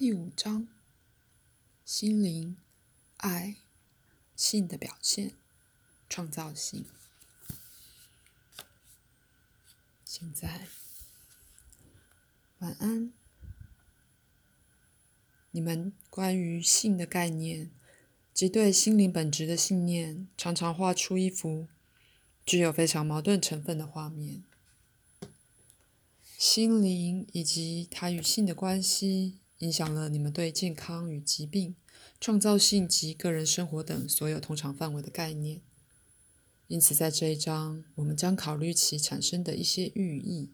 第五章：心灵、爱、性的表现、创造性。现在，晚安。你们关于性的概念及对心灵本质的信念，常常画出一幅具有非常矛盾成分的画面。心灵以及它与性的关系，影响了你们对健康与疾病、创造性及个人生活等所有通常范围的概念。因此，在这一章，我们将考虑其产生的一些寓意。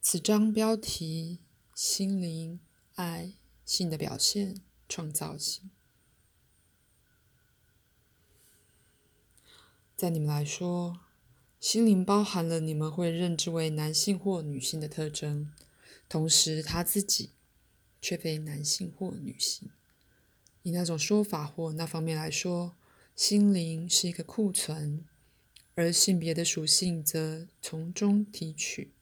此章标题：心灵、爱、性的表现、创造性。在你们来说。心灵包含了你们会认知为男性或女性的特征，同时他自己却非男性或女性。以那种说法或那方面来说，心灵是一个库存，而性别的属性则从中提取。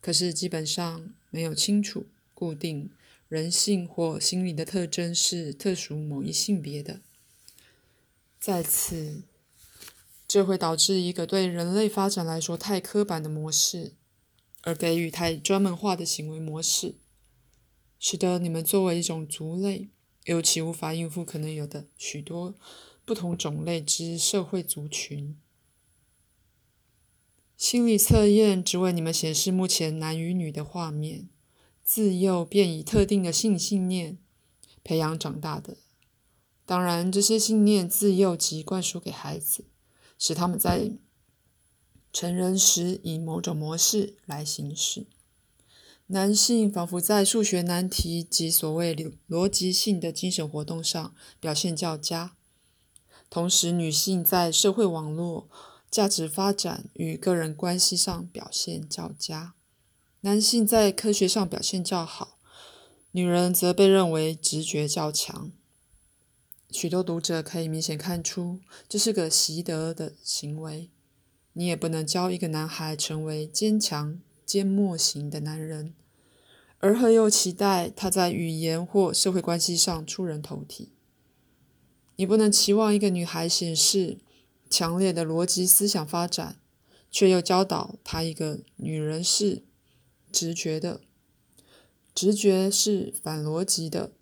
可是基本上没有清楚固定人性或心理的特征是特属某一性别的。在此。这会导致一个对人类发展来说太刻板的模式，而给予太专门化的行为模式，使得你们作为一种族类，尤其无法应付可能有的许多不同种类之社会族群。心理测验只为你们显示目前男与女的画面，自幼便以特定的性信念培养长大的。当然，这些信念自幼即灌输给孩子。使他们在成人时以某种模式来行事。男性仿佛在数学难题及所谓逻辑性的精神活动上表现较佳，同时女性在社会网络、价值发展与个人关系上表现较佳。男性在科学上表现较好，女人则被认为直觉较强。许多读者可以明显看出，这是个习得的行为。你也不能教一个男孩成为坚强、缄默型的男人，而后又期待他在语言或社会关系上出人头地。你不能期望一个女孩显示强烈的逻辑思想发展，却又教导她一个女人是直觉的，直觉是反逻辑的。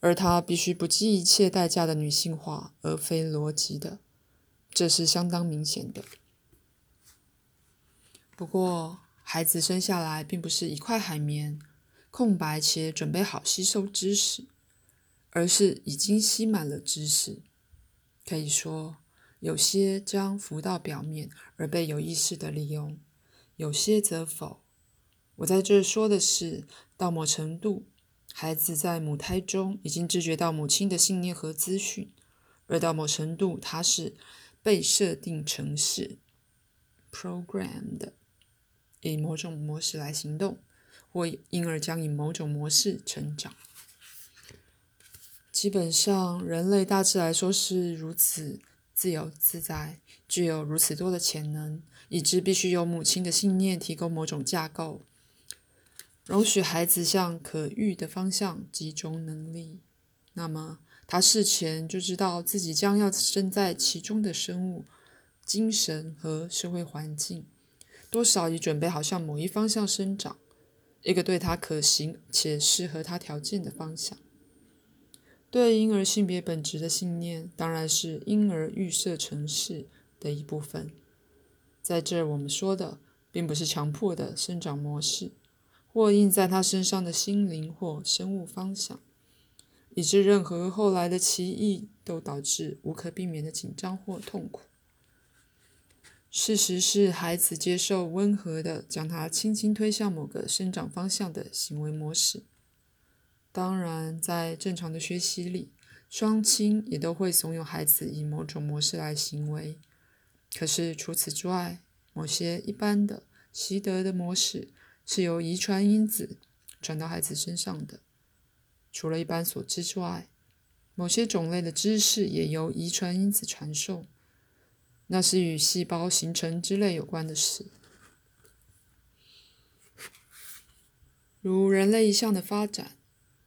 而她必须不计一切代价的女性化，而非逻辑的，这是相当明显的。不过，孩子生下来并不是一块海绵，空白且准备好吸收知识，而是已经吸满了知识。可以说，有些将浮到表面而被有意识的利用，有些则否。我在这说的是，到某程度。孩子在母胎中已经知觉到母亲的信念和资讯，而到某程度，他是被设定成是 programmed，以某种模式来行动，或因而将以某种模式成长。基本上，人类大致来说是如此自由自在，具有如此多的潜能，以致必须由母亲的信念提供某种架构。容许孩子向可遇的方向集中能力，那么他事前就知道自己将要身在其中的生物、精神和社会环境，多少已准备好向某一方向生长，一个对他可行且适合他条件的方向。对婴儿性别本质的信念，当然是婴儿预设程式的一部分。在这，我们说的并不是强迫的生长模式。或印在他身上的心灵或生物方向，以致任何后来的奇异都导致无可避免的紧张或痛苦。事实是，孩子接受温和的将他轻轻推向某个生长方向的行为模式。当然，在正常的学习里，双亲也都会怂恿孩子以某种模式来行为。可是除此之外，某些一般的习得的模式。是由遗传因子传到孩子身上的。除了一般所知之外，某些种类的知识也由遗传因子传授，那是与细胞形成之类有关的事。如人类一向的发展，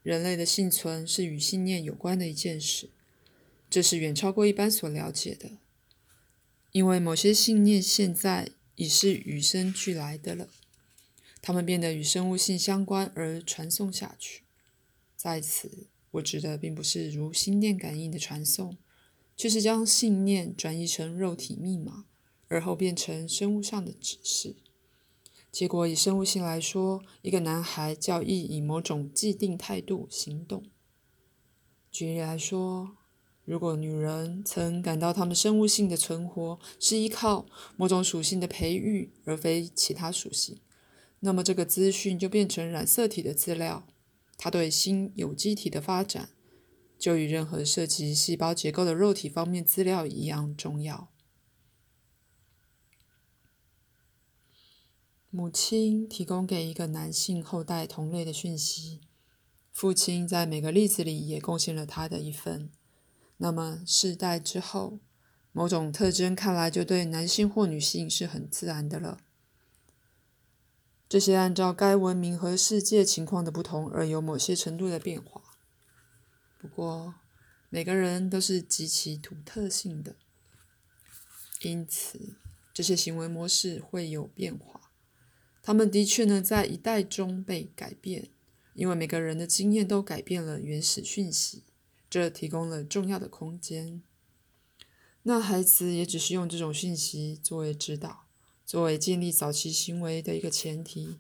人类的幸存是与信念有关的一件事，这是远超过一般所了解的。因为某些信念现在已是与生俱来的了，它们变得与生物性相关而传送下去。在此，我指的并不是如心电感应的传送，却是将信念转移成肉体密码，而后变成生物上的指示。结果以生物性来说，一个男孩较易以某种既定态度行动。举例来说，如果女人曾感到她们生物性的存活是依靠某种属性的培育，而非其他属性，那么这个资讯就变成染色体的资料。它对新有机体的发展，就与任何涉及细胞结构的肉体方面资料一样重要。母亲提供给一个男性后代同类的讯息，父亲在每个例子里也贡献了他的一份。那么世代之后，某种特征看来就对男性或女性是很自然的了。这些按照该文明和世界情况的不同而有某些程度的变化。不过，每个人都是极其独特性的，因此这些行为模式会有变化。他们的确呢，在一代中被改变，因为每个人的经验都改变了原始讯息，这提供了重要的空间。那孩子也只是用这种讯息作为指导，作为建立早期行为的一个前提。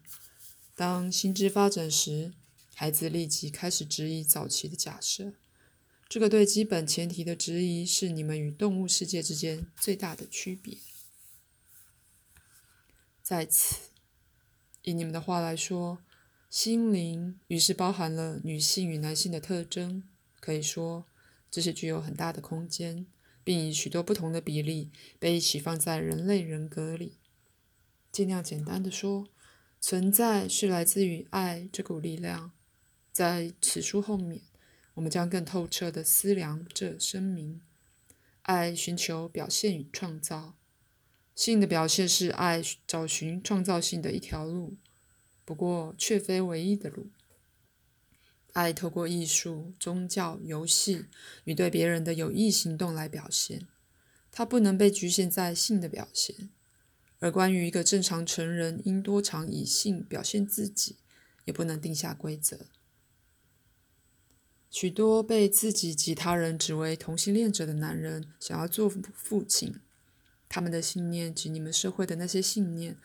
当心智发展时，孩子立即开始质疑早期的假设。这个对基本前提的质疑，是你们与动物世界之间最大的区别。在此。以你们的话来说，心灵于是包含了女性与男性的特征。可以说，这是具有很大的空间，并以许多不同的比例被一起放在人类人格里。尽量简单的说，存在是来自于爱这股力量。在此书后面，我们将更透彻的思量这声明：爱寻求表现与创造。性的表现是爱找寻创造性的一条路，不过却非唯一的路。爱透过艺术、宗教、游戏与对别人的有益行动来表现，它不能被局限在性的表现。而关于一个正常成人应多常以性表现自己，也不能定下规则。许多被自己及他人指为同性恋者的男人，想要做父亲。他们的信念及你们社会的那些信念，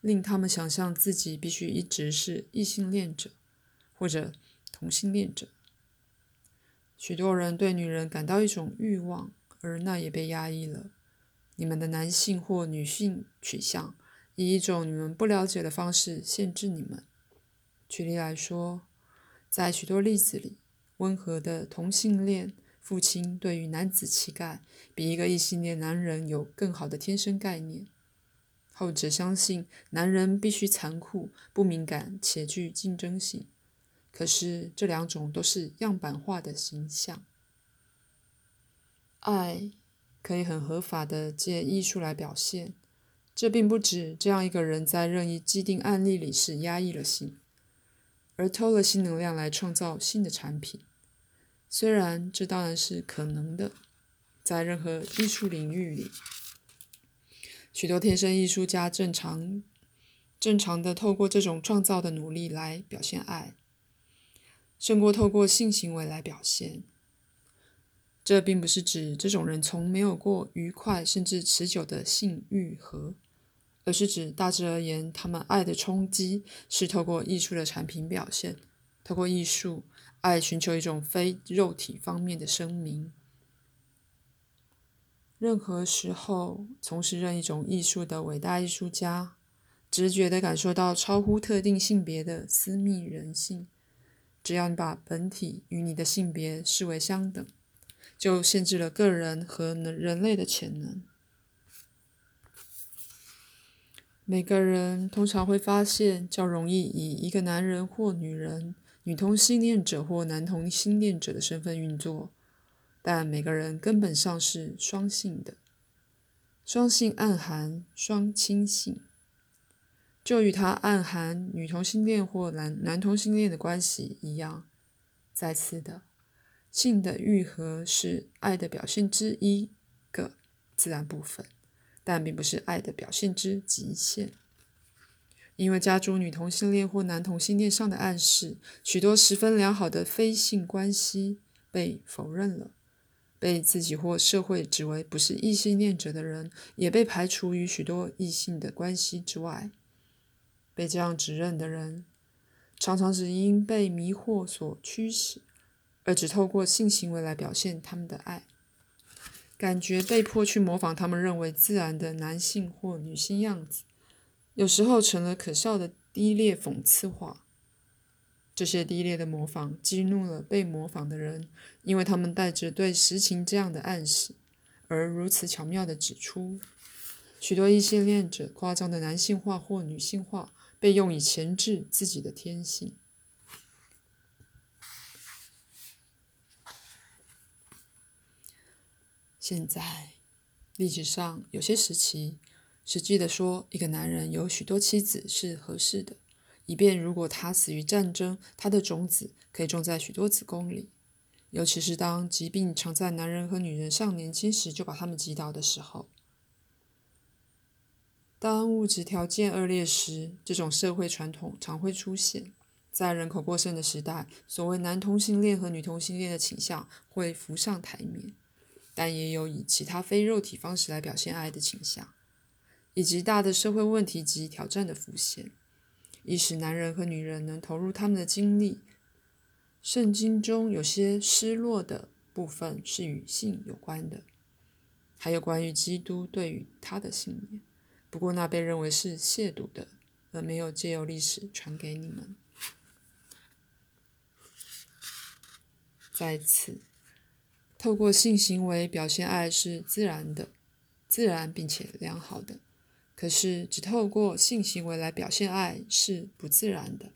令他们想象自己必须一直是异性恋者或者同性恋者。许多人对女人感到一种欲望，而那也被压抑了。你们的男性或女性取向以一种你们不了解的方式限制你们。举例来说，在许多例子里，温和的同性恋。父亲对于男子气概比一个异性恋男人有更好的天生概念，后者相信男人必须残酷、不敏感且具竞争性。可是这两种都是样板化的形象。爱可以很合法的借艺术来表现，这并不指这样一个人在任意既定案例里是压抑了性，而偷了性能量来创造新的产品。虽然这当然是可能的，在任何艺术领域里，许多天生艺术家正常、正常的透过这种创造的努力来表现爱，胜过透过性行为来表现。这并不是指这种人从没有过愉快甚至持久的性欲和，而是指大致而言，他们爱的冲击是透过艺术的产品表现，透过艺术。爱寻求一种非肉体方面的声明。任何时候从事任一种艺术的伟大艺术家，直觉地感受到超乎特定性别的私密人性。只要你把本体与你的性别视为相等，就限制了个人和人类的潜能。每个人通常会发现较容易以一个男人或女人。女同性恋者或男同性恋者的身份运作，但每个人根本上是双性的。双性暗含双亲性。就与它暗含女同性恋或男男同性恋的关系一样。再次的，性的愈合是爱的表现之一个自然部分，但并不是爱的表现之极限。因为加诸女同性恋或男同性恋上的暗示，许多十分良好的非性关系被否认了。被自己或社会指为不是异性恋者的人，也被排除于许多异性的关系之外。被这样指认的人，常常是因被迷惑所驱使，而只透过性行为来表现他们的爱，感觉被迫去模仿他们认为自然的男性或女性样子。有时候成了可笑的低劣讽刺话。这些低劣的模仿激怒了被模仿的人，因为他们带着对实情这样的暗示，而如此巧妙地指出，许多异性恋者夸张的男性化或女性化被用以钳制自己的天性。现在，历史上有些时期。实际的说，一个男人有许多妻子是合适的，以便如果他死于战争，他的种子可以种在许多子宫里。尤其是当疾病常在男人和女人尚年轻时就把他们击倒的时候。当物质条件恶劣时，这种社会传统常会出现。在人口过剩的时代，所谓男同性恋和女同性恋的倾向会浮上台面，但也有以其他非肉体方式来表现爱的倾向。以及大的社会问题及挑战的浮现，以使男人和女人能投入他们的精力。圣经中有些失落的部分是与性有关的，还有关于基督对于他的信念。不过那被认为是亵渎的，而没有借由历史传给你们。在此，透过性行为表现爱是自然的、自然并且良好的。可是，只透过性行为来表现爱是不自然的。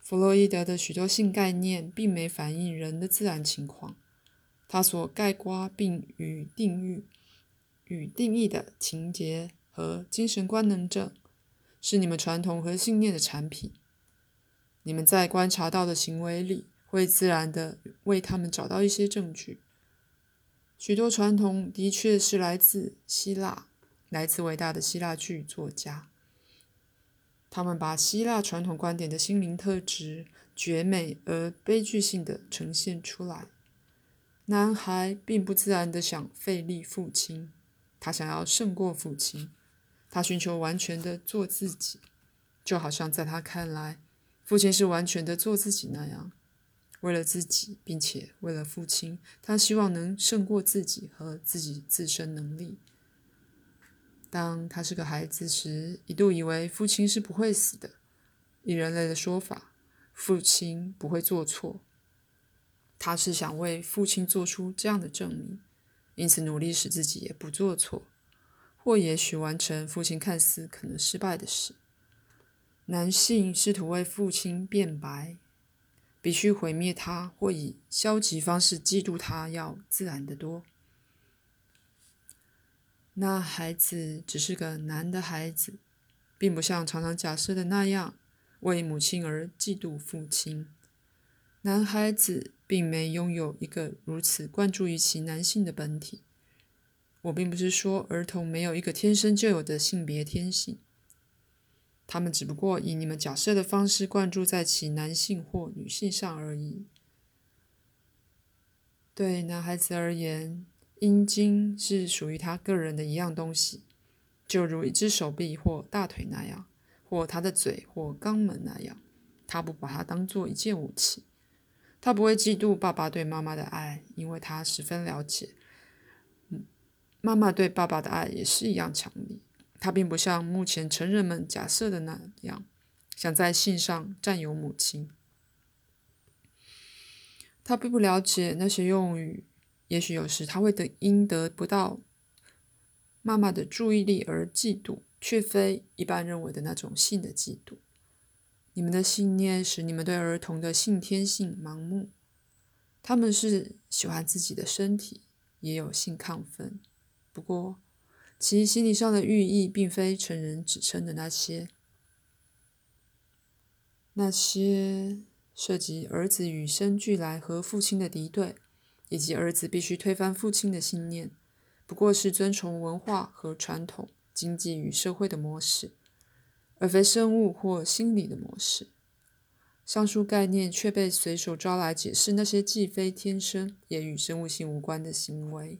弗洛伊德的许多性概念并没反映人的自然情况，他所概括并与定义、与定义的情节和精神官能症，是你们传统和信念的产品。你们在观察到的行为里，会自然的为他们找到一些证据。许多传统的确是来自希腊。来自伟大的希腊剧作家，他们把希腊传统观点的心灵特质绝美而悲剧性的呈现出来。男孩并不自然的想费力父亲，他想要胜过父亲，他寻求完全的做自己，就好像在他看来，父亲是完全的做自己那样。为了自己，并且为了父亲，他希望能胜过自己和自己自身能力。当他是个孩子时，一度以为父亲是不会死的。以人类的说法，父亲不会做错。他是想为父亲做出这样的证明，因此努力使自己也不做错，或也许完成父亲看似可能失败的事。男性试图为父亲辩白，必须毁灭他或以消极方式嫉妒他，要自然得多。那孩子只是个男的孩子，并不像常常假设的那样为母亲而嫉妒父亲。男孩子并没拥有一个如此关注于其男性的本体。我并不是说儿童没有一个天生就有的性别天性，他们只不过以你们假设的方式灌注在其男性或女性上而已。对男孩子而言。阴茎是属于他个人的一样东西，就如一只手臂或大腿那样，或他的嘴或肛门那样。他不把它当做一件武器。他不会嫉妒爸爸对妈妈的爱，因为他十分了解，妈妈对爸爸的爱也是一样强烈。他并不像目前成人们假设的那样，想在性上占有母亲。他并不了解那些用语。也许有时他会得因得不到妈妈的注意力而嫉妒，却非一般认为的那种性的嫉妒。你们的信念使你们对儿童的性天性盲目。他们是喜欢自己的身体，也有性亢奋，不过其心理上的寓意并非成人指称的那些。那些涉及儿子与生俱来和父亲的敌对，以及儿子必须推翻父亲的信念，不过是遵从文化和传统、经济与社会的模式，而非生物或心理的模式。上述概念却被随手抓来解释那些既非天生也与生物性无关的行为。